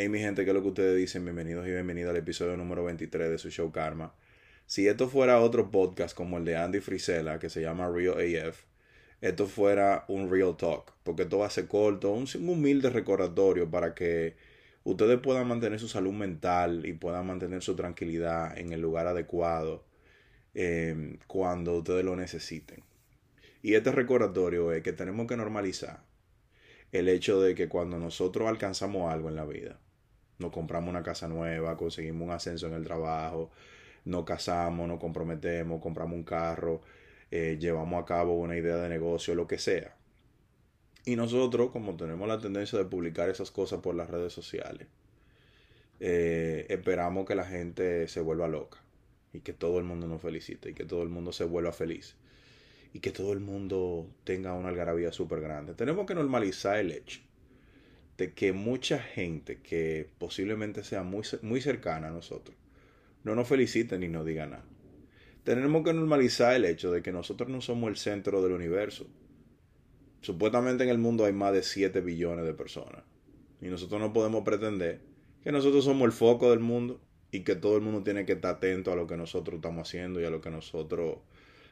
Hey mi gente, ¿qué es lo que ustedes dicen? Bienvenidos y bienvenidos al episodio número 23 de su show Karma. Si esto fuera otro podcast como el de Andy Frisella, que se llama Real AF, esto fuera un Real Talk, porque a ser corto, un, humilde recordatorio para que ustedes puedan mantener su salud mental y puedan mantener su tranquilidad en el lugar adecuado eh, cuando ustedes lo necesiten. Y este recordatorio es que tenemos que normalizar el hecho de que cuando nosotros alcanzamos algo en la vida, nos compramos una casa nueva, conseguimos un ascenso en el trabajo, nos casamos, nos comprometemos, compramos un carro, eh, llevamos a cabo una idea de negocio, lo que sea. Y nosotros, como tenemos la tendencia de publicar esas cosas por las redes sociales, eh, esperamos que la gente se vuelva loca y que todo el mundo nos felicite y que todo el mundo se vuelva feliz y que todo el mundo tenga una algarabía súper grande. Tenemos que normalizar el hecho de que mucha gente que posiblemente sea muy, muy cercana a nosotros no nos felicite ni nos diga nada. Tenemos que normalizar el hecho de que nosotros no somos el centro del universo. Supuestamente en el mundo hay más de 7 billones de personas. Y nosotros no podemos pretender que nosotros somos el foco del mundo y que todo el mundo tiene que estar atento a lo que nosotros estamos haciendo y a lo que nosotros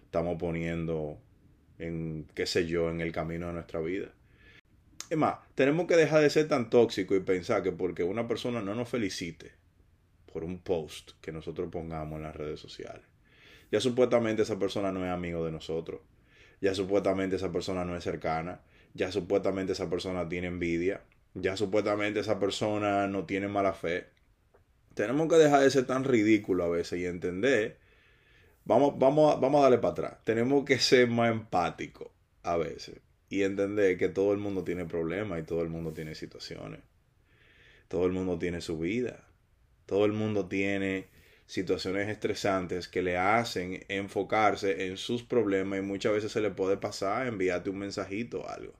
estamos poniendo en, qué sé yo, en el camino de nuestra vida. Es más, tenemos que dejar de ser tan tóxicos y pensar que porque una persona no nos felicite por un post que nosotros pongamos en las redes sociales, ya supuestamente esa persona no es amigo de nosotros, ya supuestamente esa persona no es cercana, ya supuestamente esa persona tiene envidia, ya supuestamente esa persona no tiene mala fe. Tenemos que dejar de ser tan ridículo a veces y entender, vamos, vamos, vamos a darle para atrás, tenemos que ser más empáticos a veces y entender que todo el mundo tiene problemas y todo el mundo tiene situaciones. Todo el mundo tiene su vida. Todo el mundo tiene situaciones estresantes que le hacen enfocarse en sus problemas y muchas veces se le puede pasar enviarte un mensajito o algo.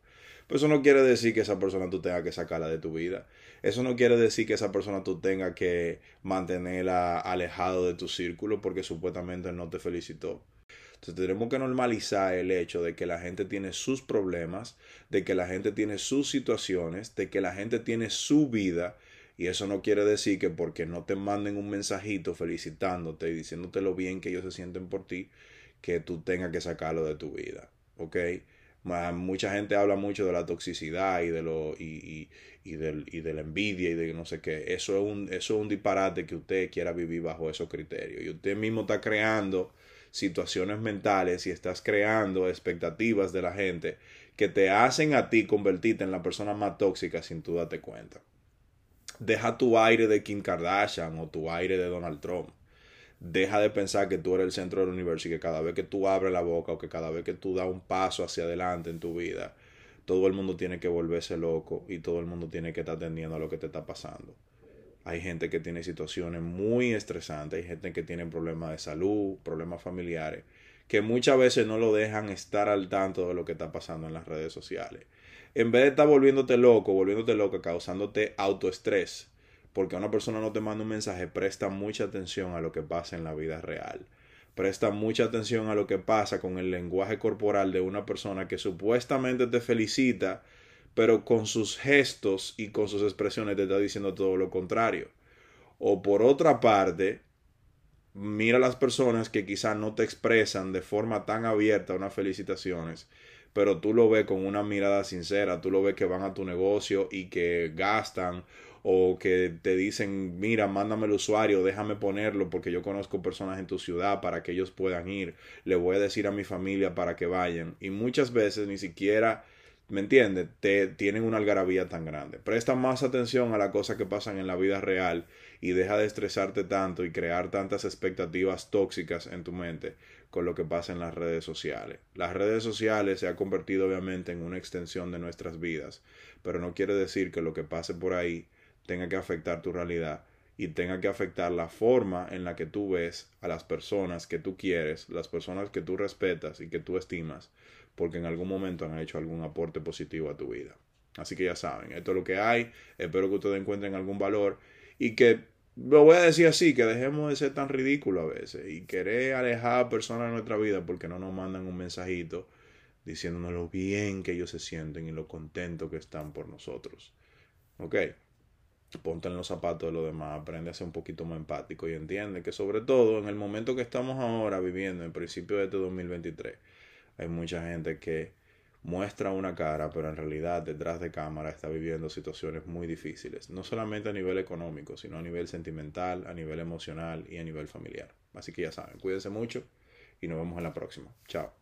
Pero eso no quiere decir que esa persona tú tengas que sacarla de tu vida. Eso no quiere decir que esa persona tú tengas que mantenerla alejado de tu círculo porque supuestamente no te felicitó. Entonces tenemos que normalizar el hecho de que la gente tiene sus problemas, de que la gente tiene sus situaciones, de que la gente tiene su vida. Y eso no quiere decir que porque no te manden un mensajito felicitándote y diciéndote lo bien que ellos se sienten por ti, que tú tengas que sacarlo de tu vida. ¿Ok? Mucha gente habla mucho de la toxicidad y de lo y, y, y, de la envidia y de no sé qué. Eso es un, eso es un disparate que usted quiera vivir bajo esos criterios. Y usted mismo está creando situaciones mentales y estás creando expectativas de la gente que te hacen a ti convertirte en la persona más tóxica sin tú darte cuenta. Deja tu aire de Kim Kardashian o tu aire de Donald Trump. Deja de pensar que tú eres el centro del universo y que cada vez que tú abres la boca o que cada vez que tú das un paso hacia adelante en tu vida, todo el mundo tiene que volverse loco y todo el mundo tiene que estar atendiendo a lo que te está pasando. Hay gente que tiene situaciones muy estresantes, hay gente que tiene problemas de salud, problemas familiares, que muchas veces no lo dejan estar al tanto de lo que está pasando en las redes sociales. En vez de estar volviéndote loco, volviéndote loco, causándote autoestrés, porque una persona no te manda un mensaje, presta mucha atención a lo que pasa en la vida real. Presta mucha atención a lo que pasa con el lenguaje corporal de una persona que supuestamente te felicita, pero con sus gestos y con sus expresiones te está diciendo todo lo contrario. O por otra parte, mira a las personas que quizás no te expresan de forma tan abierta unas felicitaciones, pero tú lo ves con una mirada sincera, tú lo ves que van a tu negocio y que gastan o que te dicen, mira, mándame el usuario, déjame ponerlo porque yo conozco personas en tu ciudad para que ellos puedan ir, le voy a decir a mi familia para que vayan. Y muchas veces ni siquiera ¿me entiendes? Te tienen una algarabía tan grande. Presta más atención a las cosas que pasan en la vida real y deja de estresarte tanto y crear tantas expectativas tóxicas en tu mente con lo que pasa en las redes sociales. Las redes sociales se han convertido obviamente en una extensión de nuestras vidas, pero no quiere decir que lo que pase por ahí tenga que afectar tu realidad y tenga que afectar la forma en la que tú ves a las personas que tú quieres, las personas que tú respetas y que tú estimas, porque en algún momento han hecho algún aporte positivo a tu vida. Así que ya saben, esto es lo que hay, espero que ustedes encuentren algún valor y que, lo voy a decir así, que dejemos de ser tan ridículos a veces y querer alejar a personas de nuestra vida porque no nos mandan un mensajito diciéndonos lo bien que ellos se sienten y lo contentos que están por nosotros. ¿Ok? Ponte en los zapatos de los demás, aprende a ser un poquito más empático y entiende que sobre todo en el momento que estamos ahora viviendo, en principio de este 2023, hay mucha gente que muestra una cara, pero en realidad detrás de cámara está viviendo situaciones muy difíciles, no solamente a nivel económico, sino a nivel sentimental, a nivel emocional y a nivel familiar. Así que ya saben, cuídense mucho y nos vemos en la próxima. Chao.